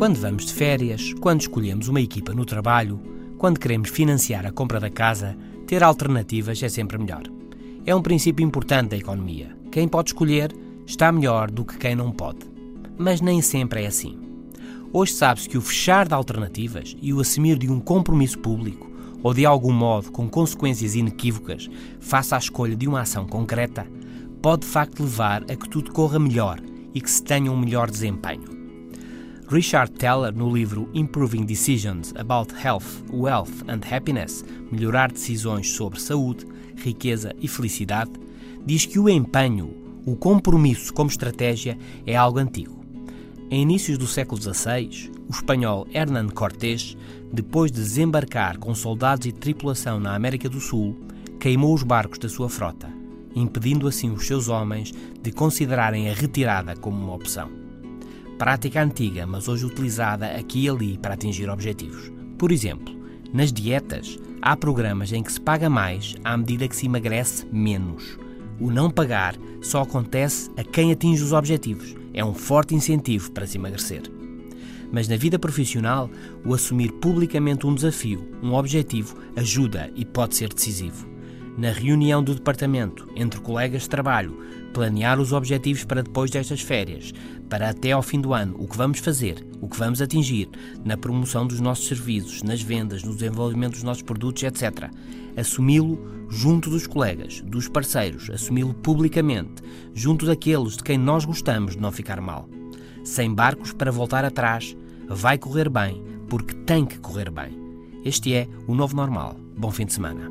Quando vamos de férias, quando escolhemos uma equipa no trabalho, quando queremos financiar a compra da casa, ter alternativas é sempre melhor. É um princípio importante da economia. Quem pode escolher está melhor do que quem não pode. Mas nem sempre é assim. Hoje sabe-se que o fechar de alternativas e o assumir de um compromisso público, ou de algum modo com consequências inequívocas, face à escolha de uma ação concreta, pode de facto levar a que tudo corra melhor e que se tenha um melhor desempenho. Richard Teller, no livro Improving Decisions About Health, Wealth and Happiness Melhorar decisões sobre saúde, riqueza e felicidade, diz que o empenho, o compromisso como estratégia é algo antigo. Em inícios do século XVI, o espanhol Hernán Cortés, depois de desembarcar com soldados e tripulação na América do Sul, queimou os barcos da sua frota, impedindo assim os seus homens de considerarem a retirada como uma opção prática antiga, mas hoje utilizada aqui e ali para atingir objetivos. Por exemplo, nas dietas, há programas em que se paga mais à medida que se emagrece menos. O não pagar só acontece a quem atinge os objetivos. É um forte incentivo para se emagrecer. Mas na vida profissional, o assumir publicamente um desafio, um objetivo, ajuda e pode ser decisivo na reunião do departamento, entre colegas de trabalho, planear os objetivos para depois destas férias, para até ao fim do ano, o que vamos fazer, o que vamos atingir, na promoção dos nossos serviços, nas vendas, no desenvolvimento dos nossos produtos, etc. Assumi-lo junto dos colegas, dos parceiros, assumi-lo publicamente, junto daqueles de quem nós gostamos de não ficar mal. Sem barcos para voltar atrás, vai correr bem, porque tem que correr bem. Este é o novo normal. Bom fim de semana.